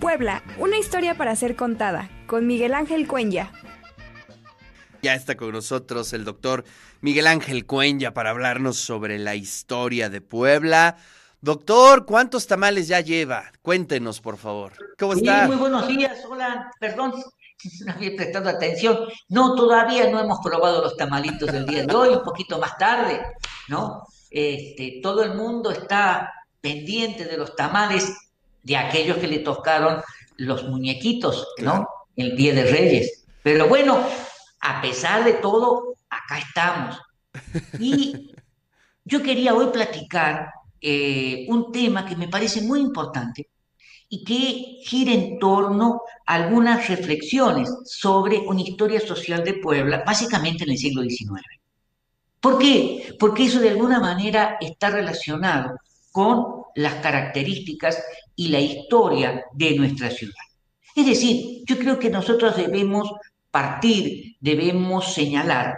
Puebla, una historia para ser contada, con Miguel Ángel Cuenya. Ya está con nosotros el doctor Miguel Ángel Cuenya para hablarnos sobre la historia de Puebla. Doctor, ¿cuántos tamales ya lleva? Cuéntenos, por favor. ¿Cómo está? muy buenos días. Hola, perdón, no había prestado atención. No, todavía no hemos probado los tamalitos del día de hoy, un poquito más tarde, ¿no? Este, todo el mundo está pendiente de los tamales de aquellos que le tocaron los muñequitos, ¿no? El Día de Reyes. Pero bueno, a pesar de todo, acá estamos. Y yo quería hoy platicar eh, un tema que me parece muy importante y que gira en torno a algunas reflexiones sobre una historia social de Puebla, básicamente en el siglo XIX. ¿Por qué? Porque eso de alguna manera está relacionado con las características y la historia de nuestra ciudad. Es decir, yo creo que nosotros debemos partir, debemos señalar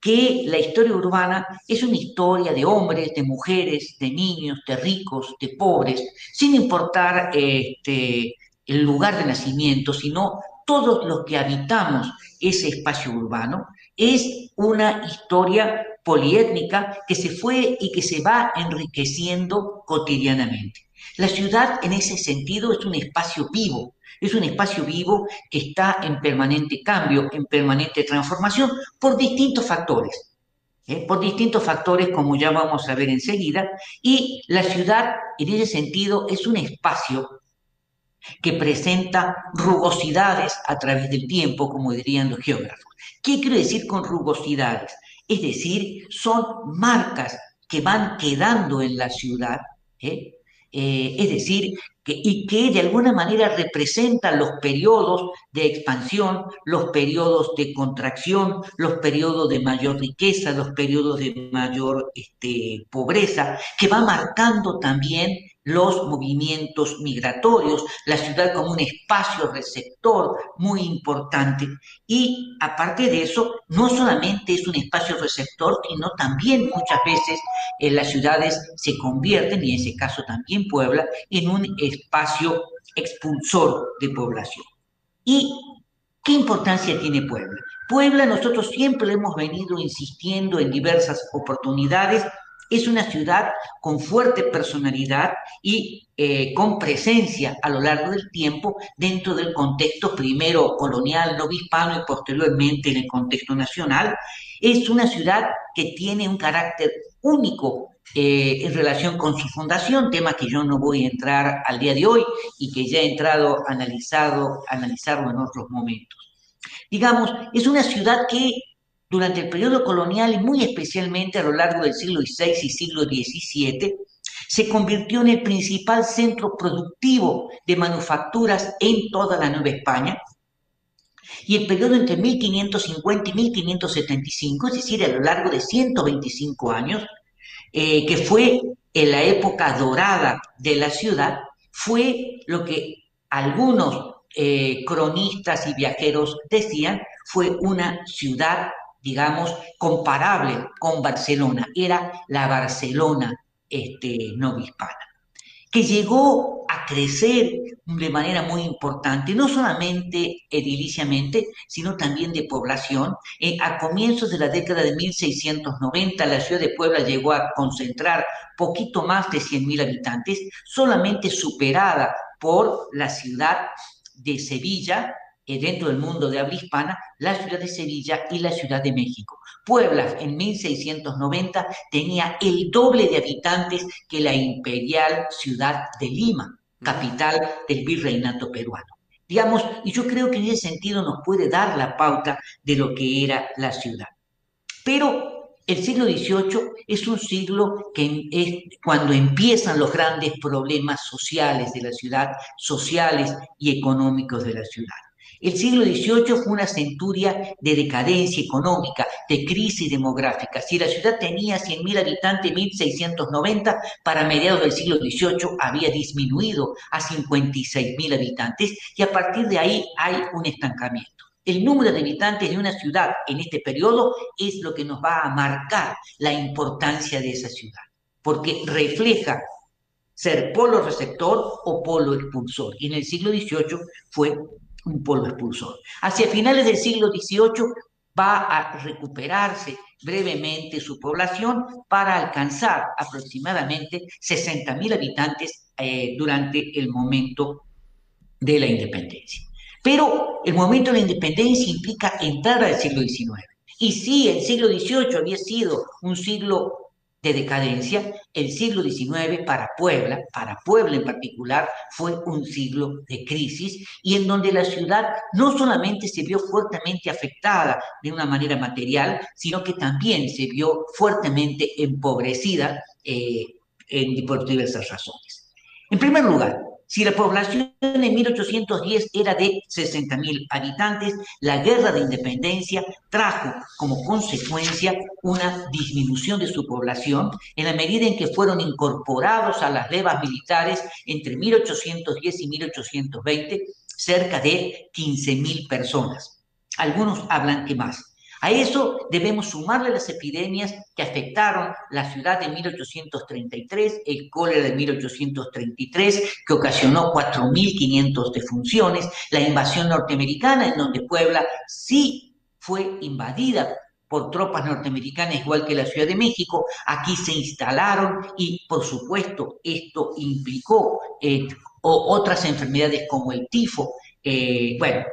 que la historia urbana es una historia de hombres, de mujeres, de niños, de ricos, de pobres, sin importar este, el lugar de nacimiento, sino todos los que habitamos ese espacio urbano. Es una historia poliétnica que se fue y que se va enriqueciendo cotidianamente. La ciudad en ese sentido es un espacio vivo, es un espacio vivo que está en permanente cambio, en permanente transformación por distintos factores. ¿eh? Por distintos factores, como ya vamos a ver enseguida, y la ciudad en ese sentido es un espacio que presenta rugosidades a través del tiempo, como dirían los geógrafos. ¿Qué quiero decir con rugosidades? Es decir, son marcas que van quedando en la ciudad, ¿eh? Eh, es decir, y que de alguna manera representan los periodos de expansión, los periodos de contracción, los periodos de mayor riqueza, los periodos de mayor este, pobreza, que va marcando también los movimientos migratorios, la ciudad como un espacio receptor muy importante. Y aparte de eso, no solamente es un espacio receptor, sino también muchas veces eh, las ciudades se convierten, y en ese caso también Puebla, en un espacio expulsor de población. ¿Y qué importancia tiene Puebla? Puebla nosotros siempre hemos venido insistiendo en diversas oportunidades es una ciudad con fuerte personalidad y eh, con presencia a lo largo del tiempo dentro del contexto primero colonial, no hispano y posteriormente en el contexto nacional. Es una ciudad que tiene un carácter único eh, en relación con su fundación, tema que yo no voy a entrar al día de hoy y que ya he entrado analizado, analizarlo en otros momentos. Digamos, es una ciudad que durante el periodo colonial y muy especialmente a lo largo del siglo XVI y siglo XVII, se convirtió en el principal centro productivo de manufacturas en toda la Nueva España. Y el periodo entre 1550 y 1575, es decir, a lo largo de 125 años, eh, que fue la época dorada de la ciudad, fue lo que algunos eh, cronistas y viajeros decían, fue una ciudad digamos, comparable con Barcelona. Era la Barcelona este, hispana, que llegó a crecer de manera muy importante, no solamente ediliciamente, sino también de población. Eh, a comienzos de la década de 1690, la ciudad de Puebla llegó a concentrar poquito más de 100.000 habitantes, solamente superada por la ciudad de Sevilla, dentro del mundo de habla hispana, la ciudad de Sevilla y la ciudad de México. Puebla en 1690 tenía el doble de habitantes que la imperial ciudad de Lima, capital del virreinato peruano. Digamos, y yo creo que en ese sentido nos puede dar la pauta de lo que era la ciudad. Pero el siglo XVIII es un siglo que es cuando empiezan los grandes problemas sociales de la ciudad, sociales y económicos de la ciudad. El siglo XVIII fue una centuria de decadencia económica, de crisis demográfica. Si la ciudad tenía 100.000 habitantes en 1690, para mediados del siglo XVIII había disminuido a 56.000 habitantes y a partir de ahí hay un estancamiento. El número de habitantes de una ciudad en este periodo es lo que nos va a marcar la importancia de esa ciudad, porque refleja ser polo receptor o polo expulsor. Y en el siglo XVIII fue un polo expulsor. Hacia finales del siglo XVIII va a recuperarse brevemente su población para alcanzar aproximadamente 60.000 habitantes eh, durante el momento de la independencia. Pero el momento de la independencia implica entrar al siglo XIX. Y sí, el siglo XVIII había sido un siglo de decadencia, el siglo XIX para Puebla, para Puebla en particular, fue un siglo de crisis y en donde la ciudad no solamente se vio fuertemente afectada de una manera material, sino que también se vio fuertemente empobrecida eh, en, por diversas razones. En primer lugar, si la población en 1810 era de 60.000 habitantes, la guerra de independencia trajo como consecuencia una disminución de su población en la medida en que fueron incorporados a las levas militares entre 1810 y 1820 cerca de 15.000 personas. Algunos hablan que más. A eso debemos sumarle las epidemias que afectaron la ciudad de 1833, el cólera de 1833, que ocasionó 4.500 defunciones, la invasión norteamericana, en donde Puebla sí fue invadida por tropas norteamericanas, igual que la Ciudad de México. Aquí se instalaron y, por supuesto, esto implicó eh, otras enfermedades como el tifo. Eh, bueno,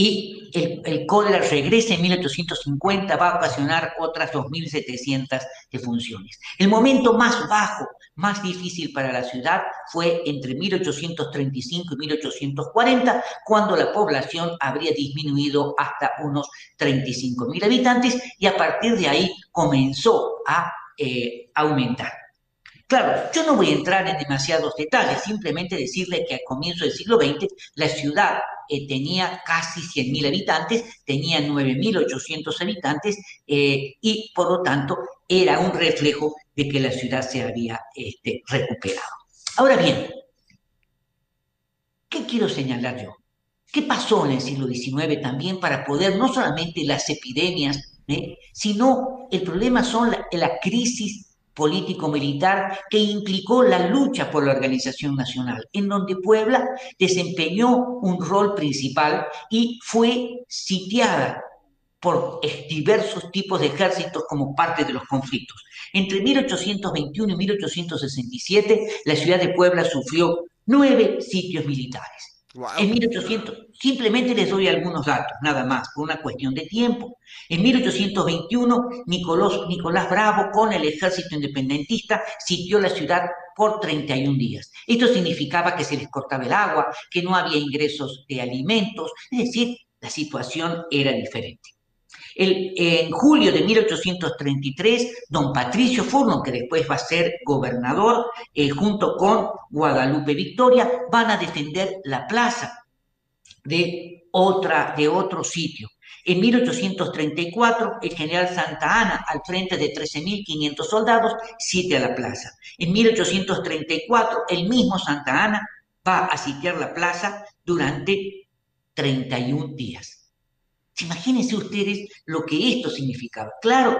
y el, cólera regresa en 1850, va a ocasionar otras 2.700 defunciones. El momento más bajo, más difícil para la ciudad fue entre 1835 y 1840, cuando la población habría disminuido hasta unos 35.000 habitantes y a partir de ahí comenzó a eh, aumentar. Claro, yo no voy a entrar en demasiados detalles, simplemente decirle que a comienzo del siglo XX la ciudad eh, tenía casi 100.000 habitantes, tenía 9.800 habitantes eh, y por lo tanto era un reflejo de que la ciudad se había este, recuperado. Ahora bien, ¿qué quiero señalar yo? ¿Qué pasó en el siglo XIX también para poder no solamente las epidemias, ¿eh? sino el problema son la, la crisis político-militar que implicó la lucha por la organización nacional, en donde Puebla desempeñó un rol principal y fue sitiada por diversos tipos de ejércitos como parte de los conflictos. Entre 1821 y 1867, la ciudad de Puebla sufrió nueve sitios militares. En 1800, simplemente les doy algunos datos, nada más, por una cuestión de tiempo. En 1821, Nicolás, Nicolás Bravo, con el ejército independentista, sitió la ciudad por 31 días. Esto significaba que se les cortaba el agua, que no había ingresos de alimentos, es decir, la situación era diferente en julio de 1833, don Patricio Furno, que después va a ser gobernador, eh, junto con Guadalupe Victoria, van a defender la plaza de, otra, de otro sitio. En 1834, el general Santa Ana, al frente de 13.500 soldados, sitia la plaza. En 1834, el mismo Santa Ana va a sitiar la plaza durante 31 días. Imagínense ustedes lo que esto significaba. Claro,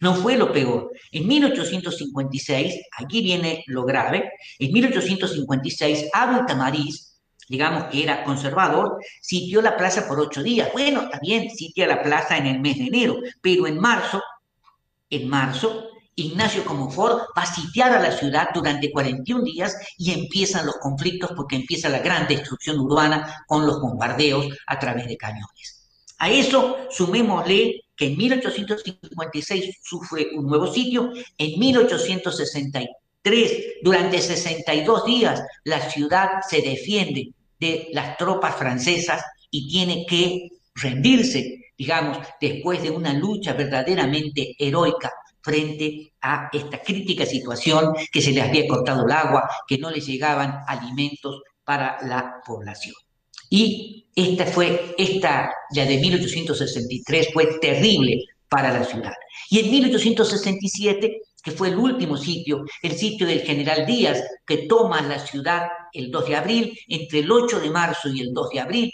no fue lo peor. En 1856, aquí viene lo grave, en 1856 Abel Tamariz, digamos que era conservador, sitió la plaza por ocho días. Bueno, también sitia la plaza en el mes de enero, pero en marzo, en marzo, Ignacio Comonfort va a sitiar a la ciudad durante 41 días y empiezan los conflictos porque empieza la gran destrucción urbana con los bombardeos a través de cañones. A eso sumémosle que en 1856 sufre un nuevo sitio, en 1863, durante 62 días, la ciudad se defiende de las tropas francesas y tiene que rendirse, digamos, después de una lucha verdaderamente heroica frente a esta crítica situación que se les había cortado el agua, que no les llegaban alimentos para la población. Y esta fue, esta ya de 1863 fue terrible para la ciudad. Y en 1867, que fue el último sitio, el sitio del general Díaz, que toma la ciudad el 2 de abril, entre el 8 de marzo y el 2 de abril,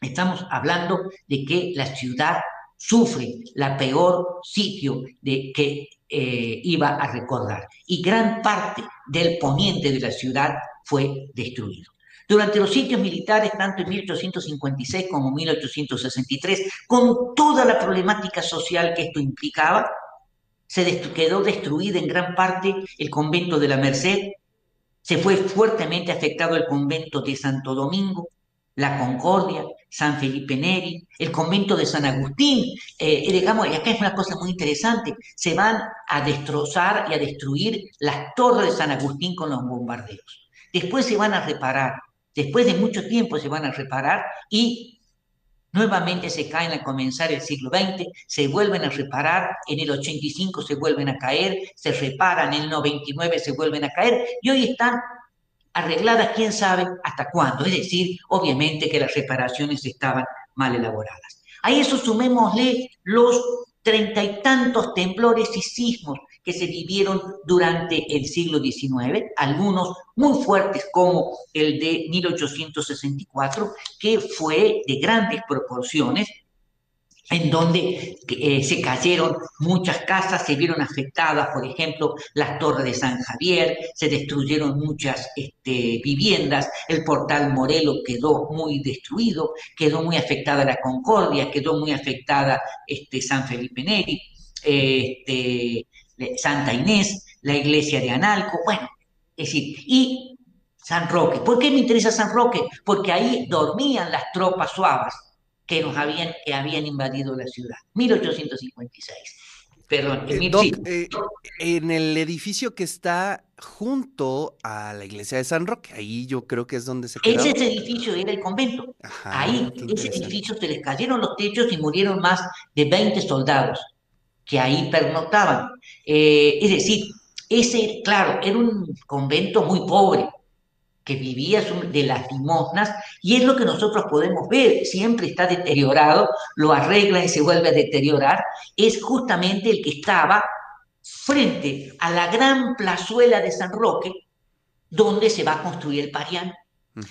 estamos hablando de que la ciudad sufre la peor sitio de que eh, iba a recordar. Y gran parte del poniente de la ciudad fue destruido. Durante los sitios militares, tanto en 1856 como en 1863, con toda la problemática social que esto implicaba, se quedó destruida en gran parte el convento de la Merced, se fue fuertemente afectado el convento de Santo Domingo, la Concordia, San Felipe Neri, el convento de San Agustín. Eh, digamos, y acá es una cosa muy interesante, se van a destrozar y a destruir las torres de San Agustín con los bombardeos. Después se van a reparar, después de mucho tiempo se van a reparar y nuevamente se caen al comenzar el siglo XX, se vuelven a reparar, en el 85 se vuelven a caer, se reparan, en el 99 se vuelven a caer y hoy están arregladas quién sabe hasta cuándo. Es decir, obviamente que las reparaciones estaban mal elaboradas. A eso sumémosle los treinta y tantos temblores y sismos que se vivieron durante el siglo XIX, algunos muy fuertes como el de 1864, que fue de grandes proporciones, en donde eh, se cayeron muchas casas, se vieron afectadas, por ejemplo, las torres de San Javier, se destruyeron muchas este, viviendas, el portal Morelo quedó muy destruido, quedó muy afectada la Concordia, quedó muy afectada este, San Felipe Neri, este, Santa Inés, la iglesia de Analco, bueno, es decir, y San Roque. ¿Por qué me interesa San Roque? Porque ahí dormían las tropas suaves que nos habían, que habían invadido la ciudad. 1856. Perdón, en, eh, eh, en el edificio que está junto a la iglesia de San Roque, ahí yo creo que es donde se quedó. Ese edificio era el convento. ahí, ese edificio se les cayeron los techos y murieron más de 20 soldados que ahí pernoctaban. Eh, es decir, ese, claro, era un convento muy pobre, que vivía de las limosnas, y es lo que nosotros podemos ver, siempre está deteriorado, lo arregla y se vuelve a deteriorar, es justamente el que estaba frente a la gran plazuela de San Roque, donde se va a construir el Parián.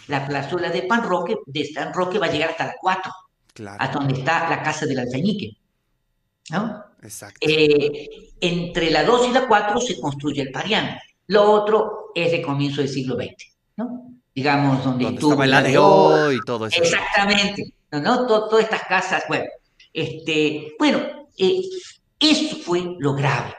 La plazuela de Pan Roque, de San Roque va a llegar hasta la 4, hasta donde está la casa del alfeñique. ¿no? Exacto. Eh, entre la 2 y la 4 se construye el Parián. Lo otro es de comienzo del siglo XX. Digamos, donde, donde estaba el ADO y todo eso. Exactamente, ¿no? todas estas casas, bueno, este, bueno, eh, eso fue lo grave.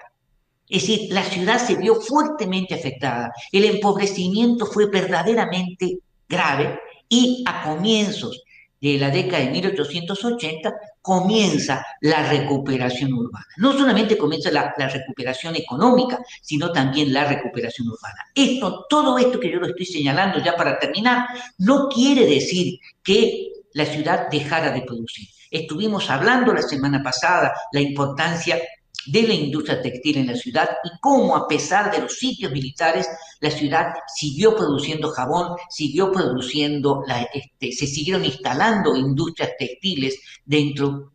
Es decir, la ciudad se vio fuertemente afectada. El empobrecimiento fue verdaderamente grave y a comienzos de la década de 1880 comienza la recuperación urbana. No solamente comienza la, recuperación económica, sino también la recuperación urbana. Esto, todo esto que yo lo estoy señalando ya para terminar, no quiere decir que la ciudad dejara de producir. Estuvimos hablando la semana pasada la importancia de la industria textil en la ciudad y cómo a pesar de los sitios militares, la ciudad siguió produciendo jabón, siguió produciendo, la, este, se siguieron instalando industrias textiles dentro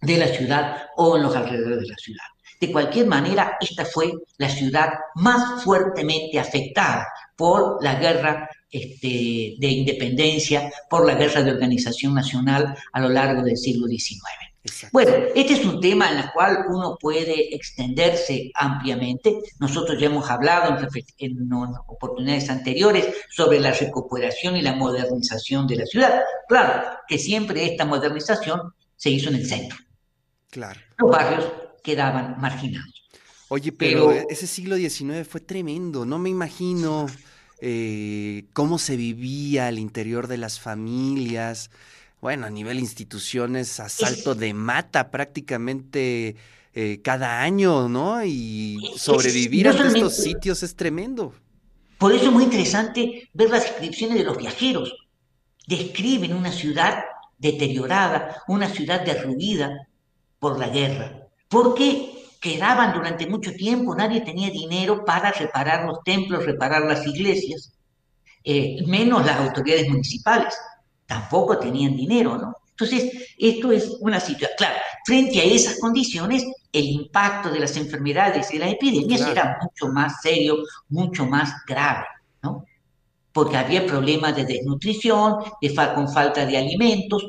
de la ciudad o en los alrededores de la ciudad. De cualquier manera, esta fue la ciudad más fuertemente afectada por la guerra este, de independencia, por la guerra de organización nacional a lo largo del siglo XIX. Bueno, este es un tema en el cual uno puede extenderse ampliamente. Nosotros ya hemos hablado en, oportunidades anteriores sobre la recuperación y la modernización de la ciudad. Claro, que siempre esta modernización se hizo en el centro. Claro. Los barrios quedaban marginados. Oye, pero, ese siglo XIX fue tremendo. No me imagino eh, cómo se vivía al interior de las familias bueno, a nivel instituciones, asalto de mata prácticamente eh, cada año, ¿no? Y sobrevivir a estos sitios es tremendo. Por eso es muy interesante ver las descripciones de los viajeros. Describen una ciudad deteriorada, una ciudad derruida por la guerra, porque quedaban durante mucho tiempo, nadie tenía dinero para reparar los templos, reparar las iglesias, eh, menos las autoridades municipales tampoco tenían dinero, ¿no? Entonces, esto es una situación, claro, frente a esas condiciones, el impacto de las enfermedades y las epidemias era mucho más serio, mucho más grave, ¿no? Porque había problemas de desnutrición, de con falta de alimentos.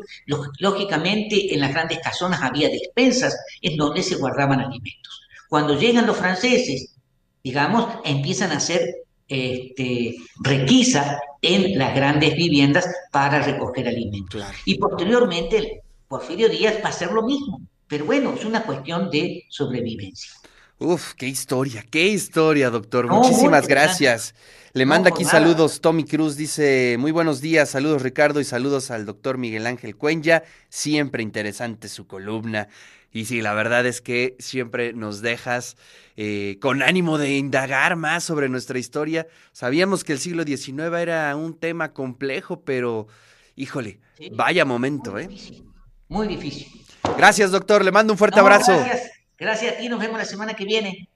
Lógicamente, en las grandes casonas había despensas en donde se guardaban alimentos. Cuando llegan los franceses, digamos, empiezan a hacer este, requisa en las grandes viviendas para recoger alimentos. Y posteriormente, Porfirio Díaz va a hacer lo mismo. Pero bueno, es una cuestión de sobrevivencia. Uf, qué historia, qué historia, doctor. Muchísimas gracias. Le manda aquí saludos Tommy Cruz, dice, muy buenos días, saludos Ricardo y saludos al doctor Miguel Ángel Cuenya, siempre interesante su columna. Y sí, la verdad es que siempre nos dejas eh, con ánimo de indagar más sobre nuestra historia. Sabíamos que el siglo XIX era un tema complejo, pero híjole, vaya momento, muy ¿eh? Difícil, muy difícil. Gracias, doctor. Le mando un fuerte abrazo. Gracias. Gracias a ti. Nos vemos la semana que viene.